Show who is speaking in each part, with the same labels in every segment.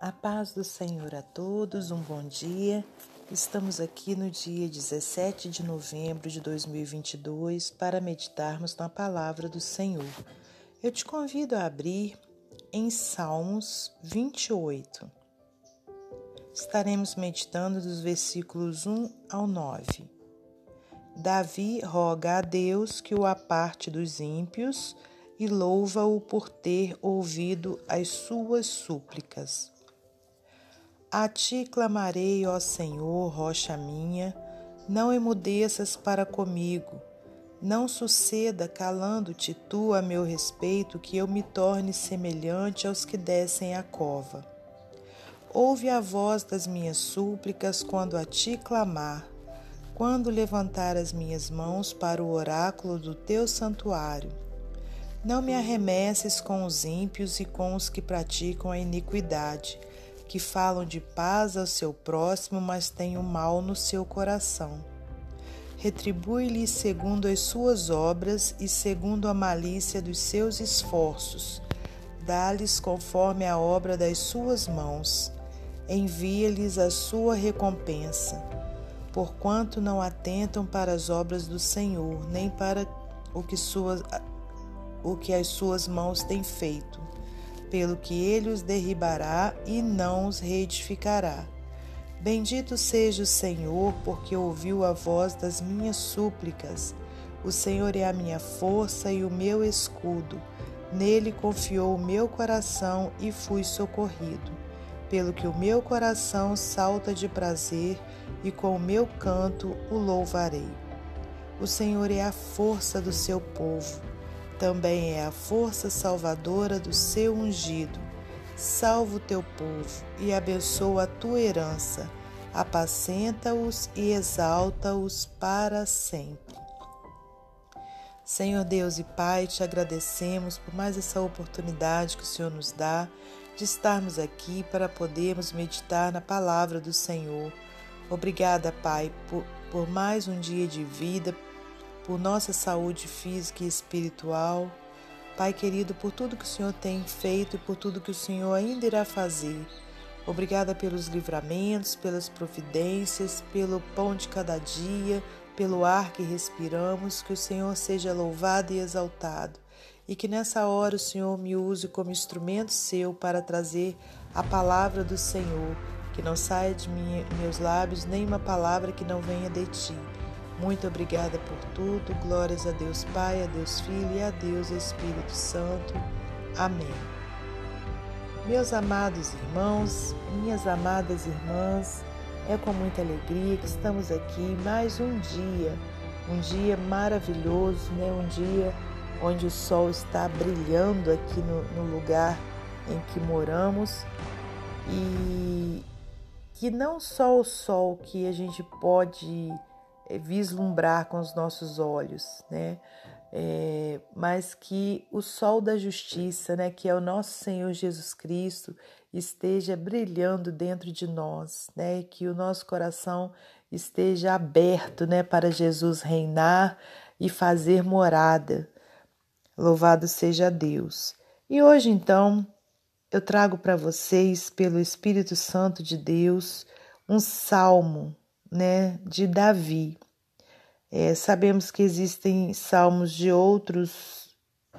Speaker 1: A paz do Senhor a todos, um bom dia. Estamos aqui no dia 17 de novembro de 2022 para meditarmos na palavra do Senhor. Eu te convido a abrir em Salmos 28. Estaremos meditando dos versículos 1 ao 9. Davi roga a Deus que o aparte dos ímpios e louva-o por ter ouvido as suas súplicas. A ti clamarei, ó Senhor, rocha minha, não emudeças para comigo. Não suceda, calando-te tu a meu respeito, que eu me torne semelhante aos que descem a cova. Ouve a voz das minhas súplicas quando a ti clamar, quando levantar as minhas mãos para o oráculo do teu santuário. Não me arremesses com os ímpios e com os que praticam a iniquidade que falam de paz ao seu próximo, mas têm o mal no seu coração. Retribui-lhes segundo as suas obras e segundo a malícia dos seus esforços. Dá-lhes conforme a obra das suas mãos. Envia-lhes a sua recompensa. Porquanto não atentam para as obras do Senhor, nem para o que, o que as suas mãos têm feito pelo que ele os derribará e não os reedificará. Bendito seja o Senhor, porque ouviu a voz das minhas súplicas. O Senhor é a minha força e o meu escudo. Nele confiou o meu coração e fui socorrido. Pelo que o meu coração salta de prazer e com o meu canto o louvarei. O Senhor é a força do seu povo também é a força salvadora do seu ungido. Salva o teu povo e abençoa a tua herança. Apacenta-os e exalta-os para sempre. Senhor Deus e Pai, te agradecemos por mais essa oportunidade que o Senhor nos dá de estarmos aqui para podermos meditar na palavra do Senhor. Obrigada, Pai, por, por mais um dia de vida, por nossa saúde física e espiritual. Pai querido, por tudo que o Senhor tem feito e por tudo que o Senhor ainda irá fazer. Obrigada pelos livramentos, pelas providências, pelo pão de cada dia, pelo ar que respiramos. Que o Senhor seja louvado e exaltado. E que nessa hora o Senhor me use como instrumento seu para trazer a palavra do Senhor. Que não saia de meus lábios nenhuma palavra que não venha de ti muito obrigada por tudo. Glórias a Deus Pai, a Deus Filho e a Deus Espírito Santo. Amém. Meus amados irmãos, minhas amadas irmãs, é com muita alegria que estamos aqui mais um dia, um dia maravilhoso, né? um dia onde o sol está brilhando aqui no, no lugar em que moramos e que não só o sol que a gente pode vislumbrar com os nossos olhos, né? É, mas que o sol da justiça, né, que é o nosso Senhor Jesus Cristo, esteja brilhando dentro de nós, né, que o nosso coração esteja aberto, né, para Jesus reinar e fazer morada. Louvado seja Deus. E hoje então eu trago para vocês, pelo Espírito Santo de Deus, um salmo, né, de Davi. É, sabemos que existem salmos de outros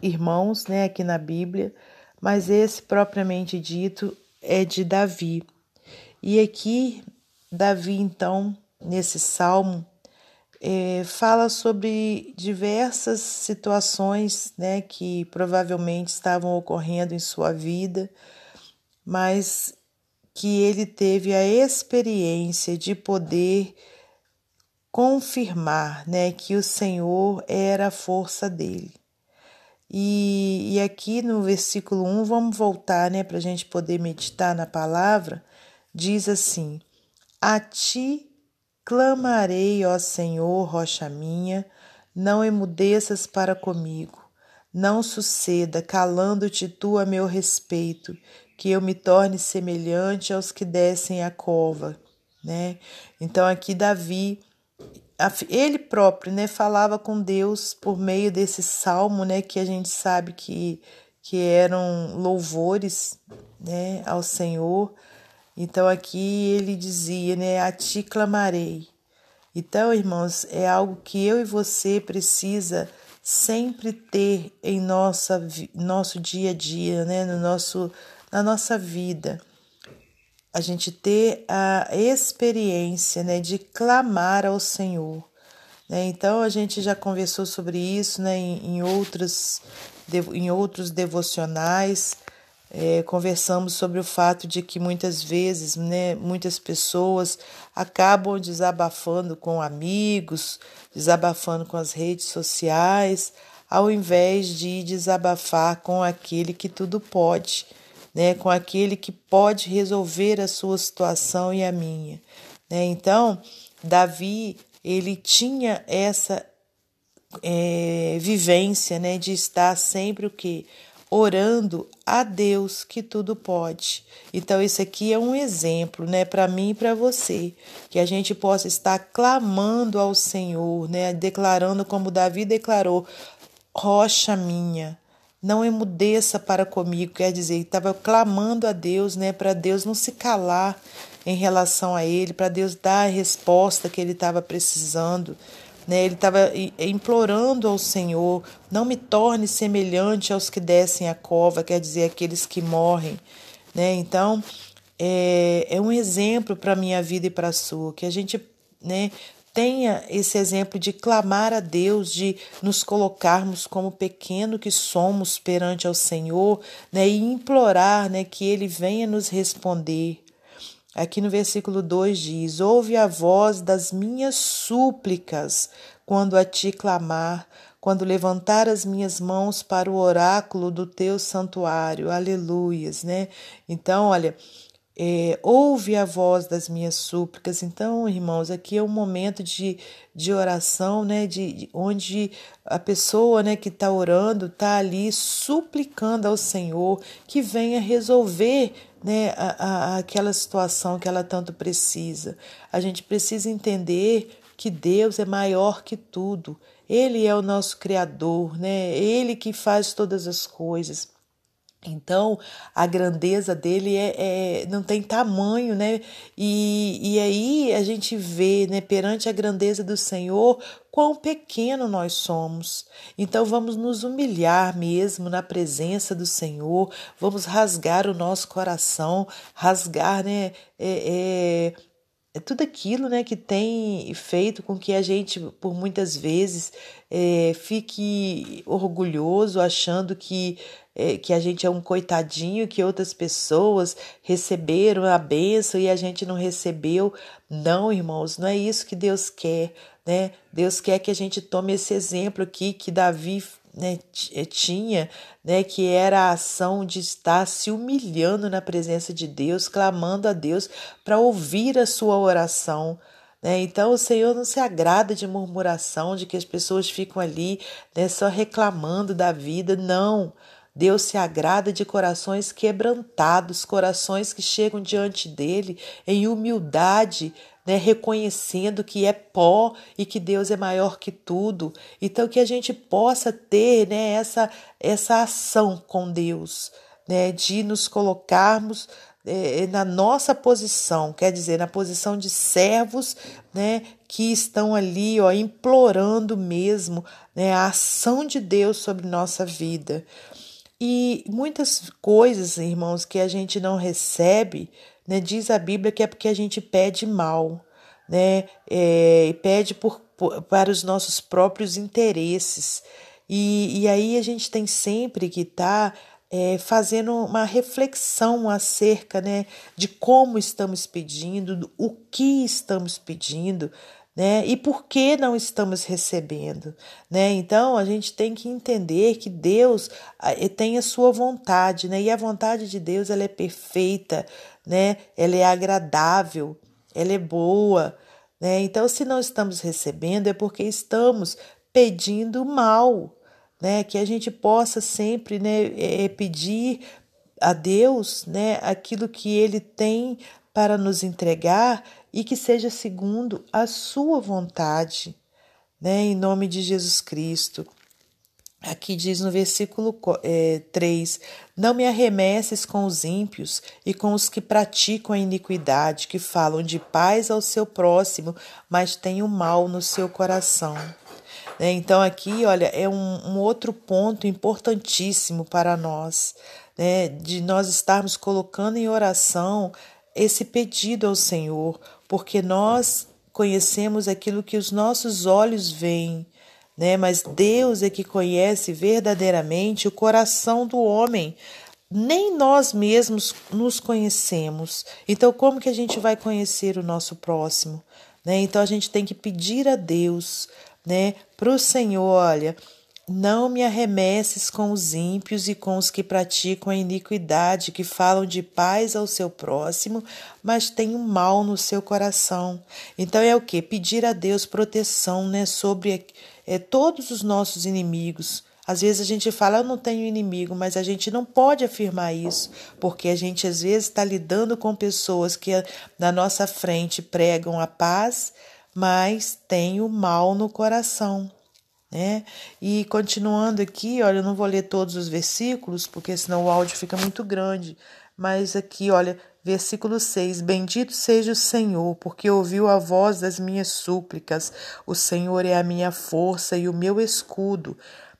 Speaker 1: irmãos, né, aqui na Bíblia, mas esse propriamente dito é de Davi. E aqui Davi, então, nesse salmo, é, fala sobre diversas situações, né, que provavelmente estavam ocorrendo em sua vida, mas que ele teve a experiência de poder confirmar né, que o Senhor era a força dele. E, e aqui no versículo 1, vamos voltar né, para a gente poder meditar na palavra, diz assim: A ti clamarei, ó Senhor, rocha minha, não emudeças para comigo. Não suceda, calando-te tu a meu respeito, que eu me torne semelhante aos que descem a cova, né? Então aqui Davi ele próprio, né, falava com Deus por meio desse salmo, né, que a gente sabe que que eram louvores, né, ao Senhor. Então aqui ele dizia, né, a ti clamarei. Então, irmãos, é algo que eu e você precisa sempre ter em nossa nosso dia a dia, né, no nosso na nossa vida. A gente ter a experiência, né, de clamar ao Senhor. Né? Então a gente já conversou sobre isso, né, em, em outros em outros devocionais. É, conversamos sobre o fato de que muitas vezes, né, muitas pessoas acabam desabafando com amigos, desabafando com as redes sociais, ao invés de desabafar com aquele que tudo pode, né, com aquele que pode resolver a sua situação e a minha. Né? Então, Davi ele tinha essa é, vivência, né, de estar sempre o que orando a Deus que tudo pode. Então isso aqui é um exemplo, né, para mim e para você, que a gente possa estar clamando ao Senhor, né, declarando como Davi declarou: rocha minha, não emudeça para comigo, quer dizer, estava clamando a Deus, né, para Deus não se calar em relação a ele, para Deus dar a resposta que ele estava precisando. Né? Ele estava implorando ao Senhor: não me torne semelhante aos que descem a cova, quer dizer, aqueles que morrem. Né? Então, é, é um exemplo para a minha vida e para a sua, que a gente né, tenha esse exemplo de clamar a Deus, de nos colocarmos como pequeno que somos perante ao Senhor, né, e implorar, né, que ele venha nos responder. Aqui no versículo 2 diz: Ouve a voz das minhas súplicas quando a ti clamar, quando levantar as minhas mãos para o oráculo do teu santuário. Aleluias, né? Então, olha, é, ouve a voz das minhas súplicas. Então, irmãos, aqui é um momento de, de oração, né? De, de onde a pessoa né, que está orando está ali suplicando ao Senhor que venha resolver né, a, a, aquela situação que ela tanto precisa. A gente precisa entender que Deus é maior que tudo. Ele é o nosso Criador, né? Ele que faz todas as coisas. Então, a grandeza dele é, é, não tem tamanho, né? E, e aí a gente vê, né, perante a grandeza do Senhor, quão pequeno nós somos. Então, vamos nos humilhar mesmo na presença do Senhor, vamos rasgar o nosso coração, rasgar, né? É, é, é tudo aquilo né, que tem feito com que a gente, por muitas vezes, é, fique orgulhoso, achando que, que a gente é um coitadinho, que outras pessoas receberam a bênção e a gente não recebeu. Não, irmãos, não é isso que Deus quer. Né? Deus quer que a gente tome esse exemplo aqui que Davi né, eh, tinha, né, que era a ação de estar se humilhando na presença de Deus, clamando a Deus para ouvir a sua oração. Né? Então o Senhor não se agrada de murmuração, de que as pessoas ficam ali né, só reclamando da vida, não. Deus se agrada de corações quebrantados, corações que chegam diante dele em humildade, né, reconhecendo que é pó e que Deus é maior que tudo. Então que a gente possa ter, né, essa essa ação com Deus, né, de nos colocarmos é, na nossa posição, quer dizer, na posição de servos, né, que estão ali, ó, implorando mesmo, né, a ação de Deus sobre nossa vida. E muitas coisas, irmãos, que a gente não recebe, né? Diz a Bíblia que é porque a gente pede mal, né? É, pede por, por, para os nossos próprios interesses. E, e aí a gente tem sempre que estar tá, é, fazendo uma reflexão acerca né, de como estamos pedindo, o que estamos pedindo, né? E por que não estamos recebendo, né? Então a gente tem que entender que Deus tem a sua vontade, né? E a vontade de Deus ela é perfeita, né? Ela é agradável, ela é boa, né? Então se não estamos recebendo é porque estamos pedindo mal, né? Que a gente possa sempre, né, é, pedir a Deus, né, aquilo que ele tem para nos entregar e que seja segundo a sua vontade, né, em nome de Jesus Cristo. Aqui diz no versículo é, 3: Não me arremesses com os ímpios e com os que praticam a iniquidade, que falam de paz ao seu próximo, mas têm o mal no seu coração. Né? Então, aqui, olha, é um, um outro ponto importantíssimo para nós, né? de nós estarmos colocando em oração esse pedido ao Senhor, porque nós conhecemos aquilo que os nossos olhos veem né? Mas Deus é que conhece verdadeiramente o coração do homem. Nem nós mesmos nos conhecemos. Então, como que a gente vai conhecer o nosso próximo? Né? Então, a gente tem que pedir a Deus, né, para o Senhor: olha, não me arremesses com os ímpios e com os que praticam a iniquidade, que falam de paz ao seu próximo, mas têm um mal no seu coração. Então é o que? Pedir a Deus proteção né, sobre é, todos os nossos inimigos. Às vezes a gente fala, eu não tenho inimigo, mas a gente não pode afirmar isso, porque a gente às vezes está lidando com pessoas que na nossa frente pregam a paz, mas têm o mal no coração né? E continuando aqui, olha, eu não vou ler todos os versículos, porque senão o áudio fica muito grande, mas aqui, olha, versículo 6: Bendito seja o Senhor, porque ouviu a voz das minhas súplicas. O Senhor é a minha força e o meu escudo.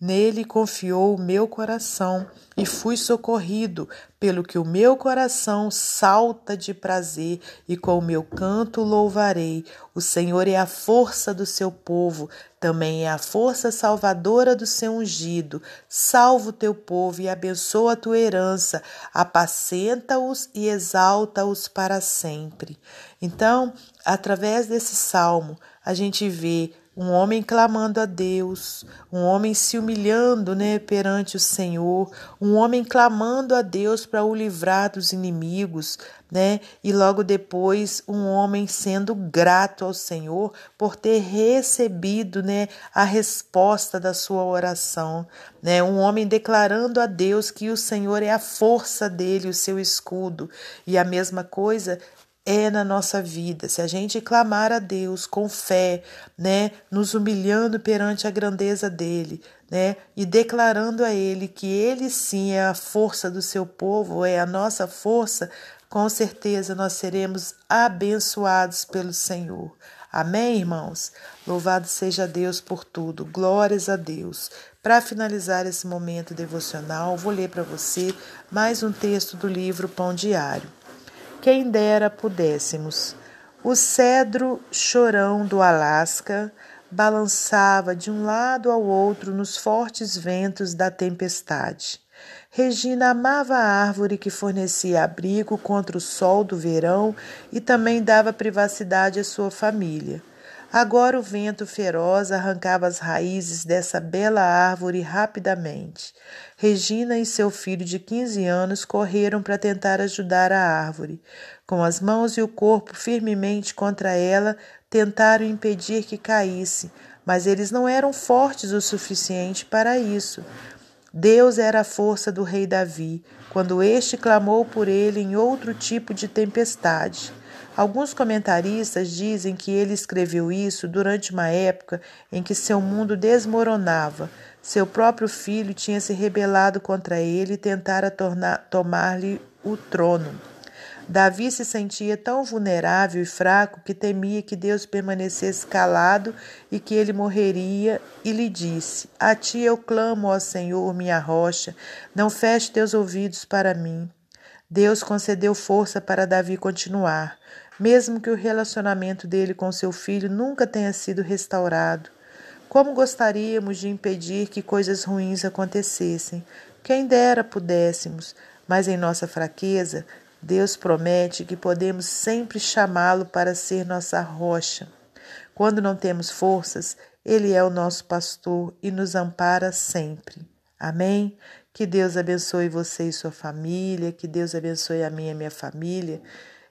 Speaker 1: Nele confiou o meu coração e fui socorrido, pelo que o meu coração salta de prazer e com o meu canto louvarei. O Senhor é a força do seu povo, também é a força salvadora do seu ungido. Salva o teu povo e abençoa a tua herança, apacenta-os e exalta-os para sempre. Então, através desse salmo, a gente vê um homem clamando a Deus, um homem se humilhando né, perante o Senhor, um homem clamando a Deus para o livrar dos inimigos, né? E logo depois um homem sendo grato ao Senhor por ter recebido, né, a resposta da sua oração, né? Um homem declarando a Deus que o Senhor é a força dele, o seu escudo. E a mesma coisa é na nossa vida. Se a gente clamar a Deus com fé, né, nos humilhando perante a grandeza dele, né, e declarando a ele que ele sim é a força do seu povo, é a nossa força, com certeza nós seremos abençoados pelo Senhor. Amém, irmãos? Louvado seja Deus por tudo. Glórias a Deus. Para finalizar esse momento devocional, vou ler para você mais um texto do livro Pão Diário. Quem dera pudéssemos. O cedro chorão do Alasca balançava de um lado ao outro nos fortes ventos da tempestade. Regina amava a árvore que fornecia abrigo contra o sol do verão e também dava privacidade à sua família. Agora o vento feroz arrancava as raízes dessa bela árvore rapidamente. Regina e seu filho de 15 anos correram para tentar ajudar a árvore. Com as mãos e o corpo firmemente contra ela, tentaram impedir que caísse, mas eles não eram fortes o suficiente para isso. Deus era a força do rei Davi, quando este clamou por ele em outro tipo de tempestade. Alguns comentaristas dizem que ele escreveu isso durante uma época em que seu mundo desmoronava. Seu próprio filho tinha se rebelado contra ele e tentara tomar-lhe o trono. Davi se sentia tão vulnerável e fraco que temia que Deus permanecesse calado e que ele morreria, e lhe disse: A ti eu clamo, ó Senhor, minha rocha, não feche teus ouvidos para mim. Deus concedeu força para Davi continuar mesmo que o relacionamento dele com seu filho nunca tenha sido restaurado. Como gostaríamos de impedir que coisas ruins acontecessem? Quem dera pudéssemos, mas em nossa fraqueza, Deus promete que podemos sempre chamá-lo para ser nossa rocha. Quando não temos forças, Ele é o nosso pastor e nos ampara sempre. Amém? Que Deus abençoe você e sua família, que Deus abençoe a minha e minha família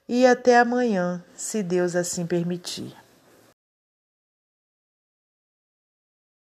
Speaker 1: e até amanhã, se Deus assim permitir.